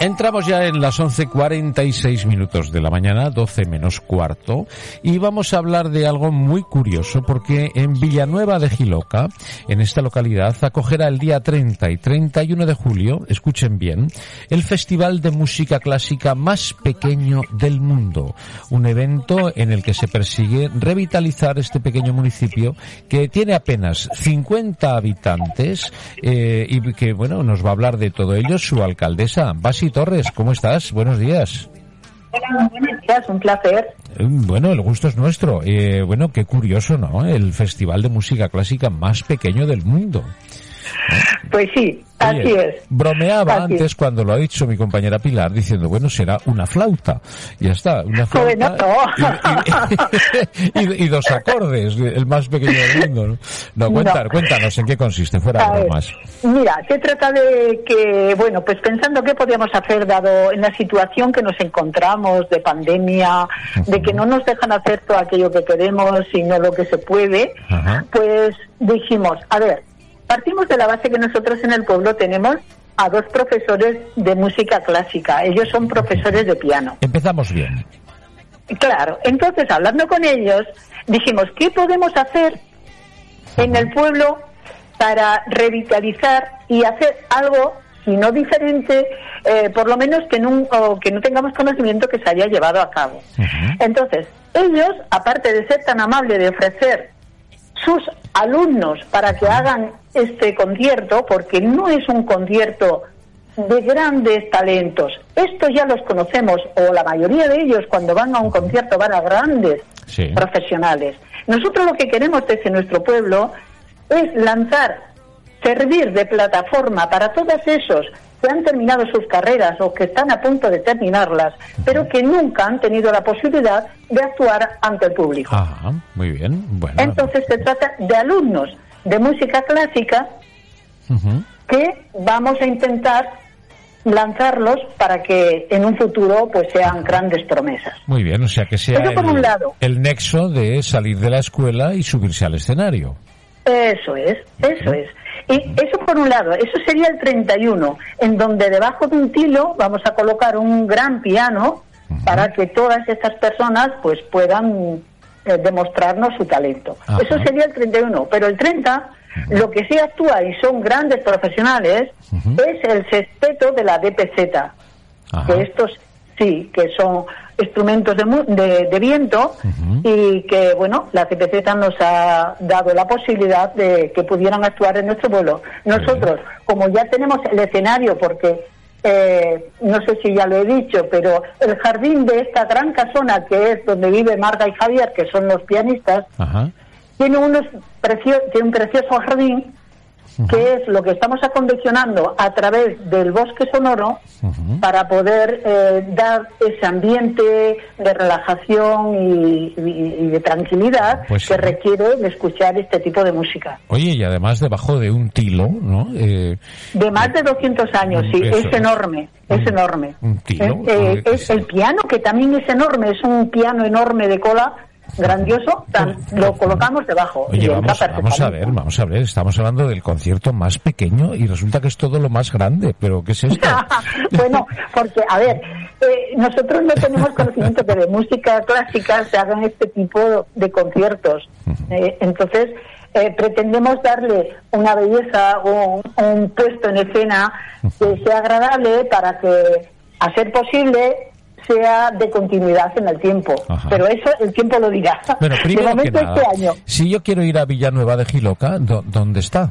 Entramos ya en las 11.46 minutos de la mañana, 12 menos cuarto, y vamos a hablar de algo muy curioso porque en Villanueva de Giloca, en esta localidad, acogerá el día 30 y 31 de julio, escuchen bien, el Festival de Música Clásica más pequeño del mundo. Un evento en el que se persigue revitalizar este pequeño municipio que tiene apenas 50 habitantes eh, y que, bueno, nos va a hablar de todo ello su alcaldesa, Torres, ¿cómo estás? Buenos días. Hola, buenos días, un placer. Eh, Bueno, el gusto es nuestro. Eh, bueno, qué curioso, ¿no? El festival de música clásica más pequeño del mundo. Pues sí, así es. Bromeaba Así antes cuando lo ha dicho mi compañera Pilar diciendo, bueno, será una flauta. Ya está, una flauta Bueno, y, y- y dos acordes, el más pequeño del mundo. No, No. cuéntanos en qué consiste, fuera de bromas. Mira, se trata de que, bueno, pues pensando qué podíamos hacer dado en la situación que nos encontramos de pandemia, de que no nos dejan hacer todo aquello que queremos, sino lo que se puede, pues dijimos, a ver, partimos de la base que nosotros en el pueblo tenemos a dos profesores de música clásica. Ellos son profesores de piano. Empezamos bien. Claro, entonces hablando con ellos, dijimos, ¿qué podemos hacer en el pueblo para revitalizar y hacer algo, si no diferente, eh, por lo menos que no, o que no tengamos conocimiento que se haya llevado a cabo? Entonces, ellos, aparte de ser tan amables de ofrecer sus alumnos para que hagan este concierto, porque no es un concierto de grandes talentos. Estos ya los conocemos, o la mayoría de ellos cuando van a un concierto van a grandes Sí. profesionales. Nosotros lo que queremos desde nuestro pueblo es lanzar, servir de plataforma para todos esos que han terminado sus carreras o que están a punto de terminarlas, pero que nunca han tenido la posibilidad de actuar ante el público. Ajá, muy bien. Bueno. Entonces se trata de alumnos de música clásica que vamos a intentar lanzarlos para que en un futuro pues sean grandes promesas. Muy bien, o sea que sea Eso por un lado. el nexo de salir de la escuela y subirse al escenario. Eso es, eso es. Y eso por un lado, eso sería el 31, en donde debajo de un tilo vamos a colocar un gran piano para que todas estas personas pues puedan eh, demostrarnos su talento. Ajá. Eso sería el 31, pero el 30 lo que sí actúa y son grandes profesionales es el sexteto de la DPZ. Que estos sí, que son instrumentos de, de, de viento y que, bueno, la CPZ nos ha dado la posibilidad de que pudieran actuar en nuestro vuelo. Nosotros, como ya tenemos el escenario, porque eh, no sé si ya lo he dicho, pero el jardín de esta gran casona que es donde vive Marga y Javier, que son los pianistas, Ajá. tiene, unos precio- tiene un precioso jardín que es lo que estamos acondicionando a través del bosque sonoro para poder eh, dar ese ambiente de relajación y, y- y de tranquilidad Pues sí. que requiere de escuchar este tipo de música. Oye, y además debajo de un tilo, ¿no? Eh, De más de 200 años, sí, Eso es enorme, es Un- enorme. un tilo, Eh, eh, eh, es el piano, que también es enorme, es un piano enorme de cola grandioso, tan- lo colocamos debajo. y Oye, entra vamos, vamos a ver, vamos a ver, estamos hablando del concierto más pequeño y resulta que es todo lo más grande, pero ¿qué es esto? bueno, porque, a ver, eh, nosotros no tenemos conocimiento que de música clásica se hagan este tipo de conciertos. Eh, entonces, eh, pretendemos darle una belleza o un, un puesto en escena que sea agradable para que, a ser posible, sea de continuidad en el tiempo. Ajá. Pero eso el tiempo lo dirá. Bueno, de primero que momento nada, este año. si yo quiero ir a Villanueva de Giloca, ¿dó- ¿dónde está?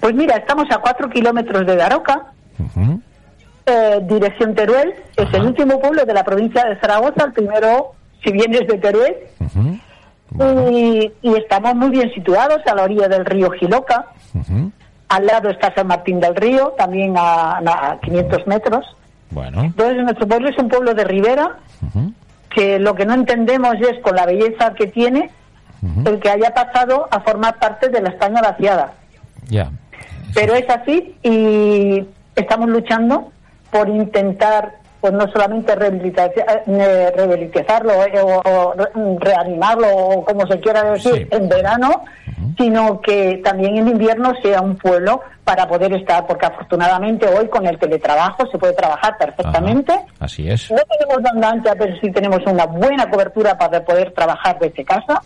Pues mira, estamos a cuatro kilómetros de Daroca. Eh, dirección Teruel, es Ajá. el último pueblo de la provincia de Zaragoza, el primero, si vienes de Teruel, y, y estamos muy bien situados a la orilla del río Giloca, al lado está San Martín del Río, también a, a 500 metros. Bueno. Entonces nuestro pueblo es un pueblo de ribera, que lo que no entendemos es con la belleza que tiene, el que haya pasado a formar parte de la España vaciada. Ya. Pero es así y estamos luchando por intentar pues no solamente eh, rehabilitarlo eh, o, reanimarlo o como se quiera decir en verano, sino que también en invierno sea un pueblo para poder estar, porque afortunadamente hoy con el teletrabajo se puede trabajar perfectamente. así es. No tenemos banda pero sí tenemos una buena cobertura para poder trabajar desde casa.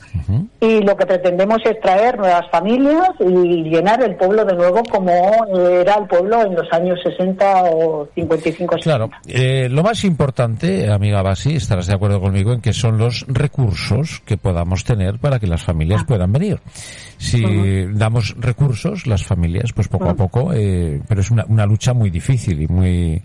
Y lo que pretendemos es traer nuevas familias y llenar el pueblo de nuevo como era el pueblo en los años 60 o 55. Claro. Eh, lo más importante, amiga Basi, estarás de acuerdo conmigo en que son los recursos que podamos tener para que las familias ah. puedan venir. Si damos recursos, las familias, pues poco a poco, eh, pero es una, una, lucha muy difícil y muy,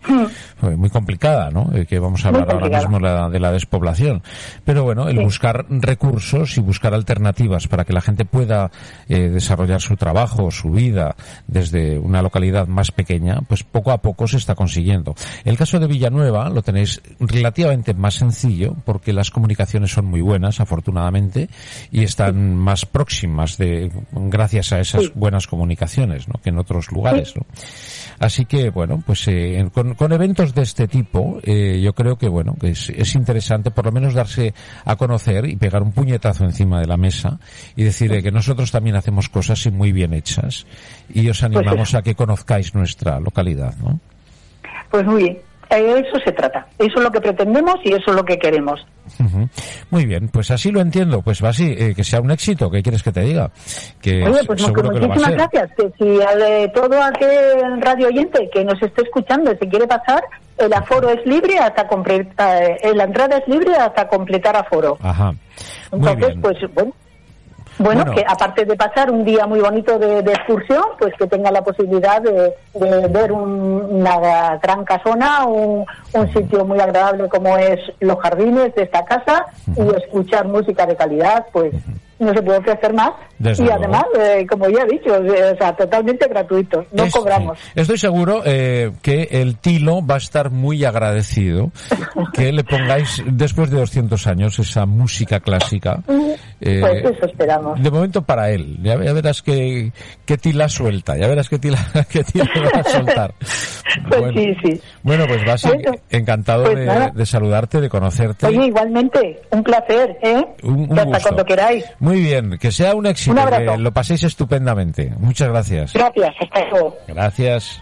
muy complicada, ¿no? Eh, que vamos a hablar ahora mismo la, de la despoblación. Pero bueno, el buscar recursos y buscar alternativas para que la gente pueda eh, desarrollar su trabajo, su vida desde una localidad más pequeña, pues poco a poco se está consiguiendo. El caso de Villanueva lo tenéis relativamente más sencillo porque las comunicaciones son muy buenas, afortunadamente, y están más próximas de gracias a esas buenas comunicaciones, ¿no? Que en otros lugares, ¿no? Así que, bueno, pues eh, con, eventos de este tipo, eh, yo creo que, bueno, que es, interesante por lo menos darse a conocer y pegar un puñetazo encima de la mesa y decir que nosotros también hacemos cosas y muy bien hechas y os pues animamos a que conozcáis nuestra localidad, ¿no? Pues muy bien. Eso se trata. Eso es lo que pretendemos y eso es lo que queremos. Muy bien, pues así lo entiendo. Pues va así, eh, que sea un éxito. ¿Qué quieres que te diga? Que Oye, pues muchísimas gracias. Que si a todo aquel radio oyente que nos esté escuchando se quiere pasar, el aforo es libre hasta completar, eh, la entrada es libre hasta completar aforo. Ajá. Entonces, pues bueno, bueno, que aparte de pasar un día muy bonito de, excursión, pues que tenga la posibilidad de, ver una gran casona, un, un, sitio muy agradable como es los jardines de esta casa y escuchar música de calidad, pues no se puede ofrecer más. y además, eh, como ya he dicho, o sea, totalmente gratuito, no cobramos. Estoy seguro eh, que el Tilo va a estar muy agradecido que le pongáis, después de 200 años, esa música clásica. Eh, pues eso esperamos. De momento para él. Ya, verás que, que Tila suelta, ya verás que Tila, que tila va a soltar. Pues bueno, sí, sí. Bueno, pues va encantado pues de, saludarte, de conocerte. Oye, igualmente, un placer, ¿eh? Un, hasta cuando queráis. Muy bien, que sea un éxito, que lo paséis estupendamente. Muchas gracias. Gracias, hasta luego. Gracias.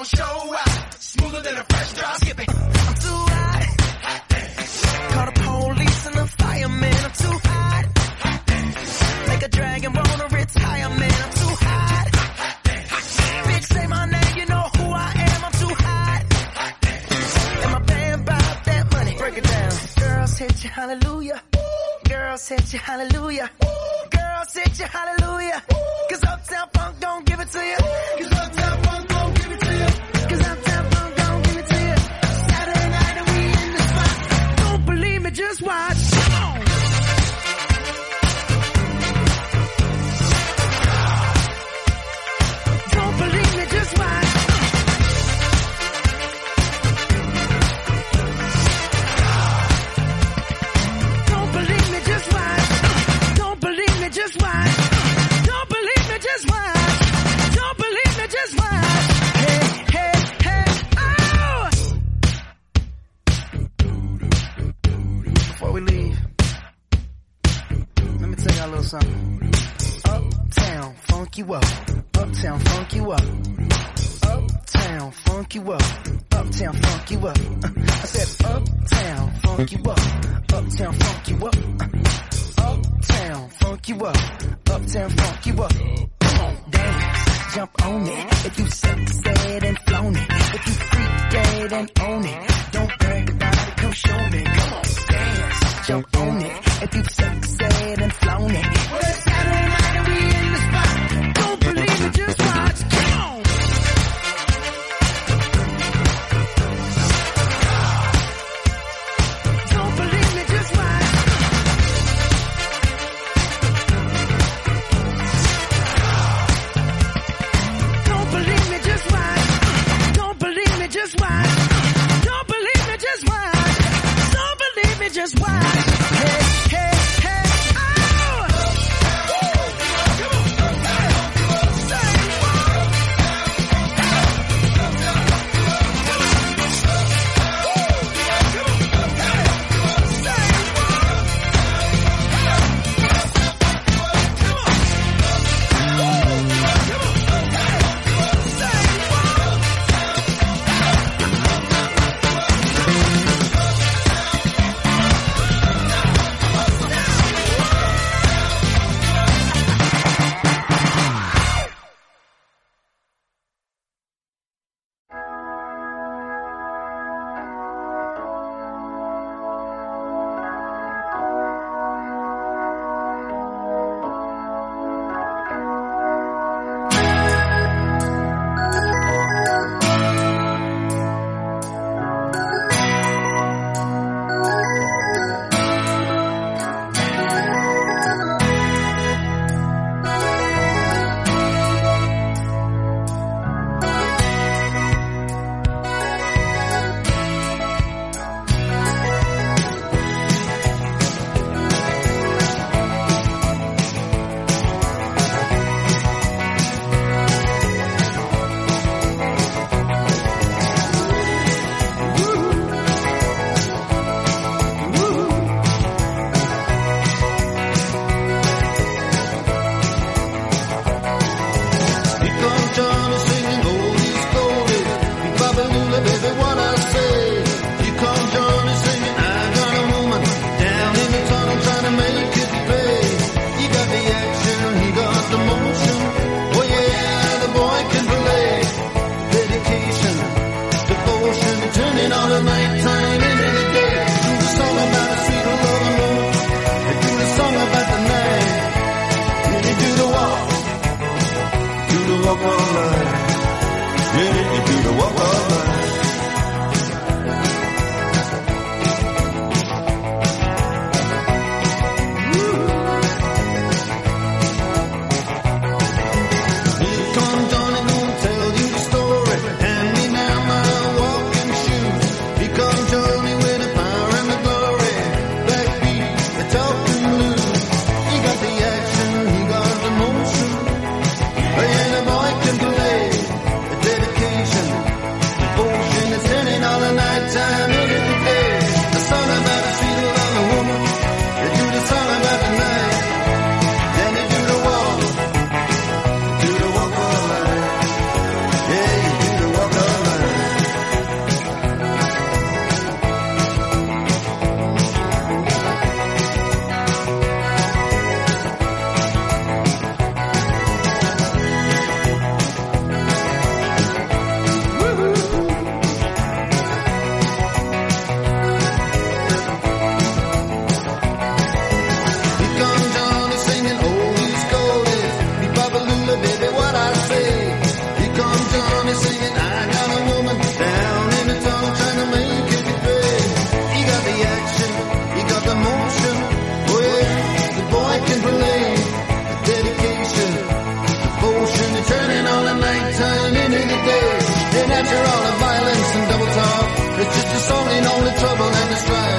Gon' show out. Smoother than a fresh drop. Skip it. I'm too hot. Call the police and the fireman. I'm too hot. Make a dragon wanna retire, man. I'm too hot. Bitch, say my name, you know who I am. I'm too hot. And my band bought that money. Break it down. Girls hit you, hallelujah. Girls hit you, hallelujah. Girls hit you, hallelujah. Cause Uptown Funk don't give it to you. Cause Uptown Funk you up. I said uptown, funk you up. Uptown, funk you up. Uptown, funk you up. Uptown, funk you up. Come on, dance, jump on it. If you suck, said and flown it. If you freak dead and own it. Don't brag about it, come show me. Come on, dance, jump on it. If you suck, said and flown it. Well, Saturday night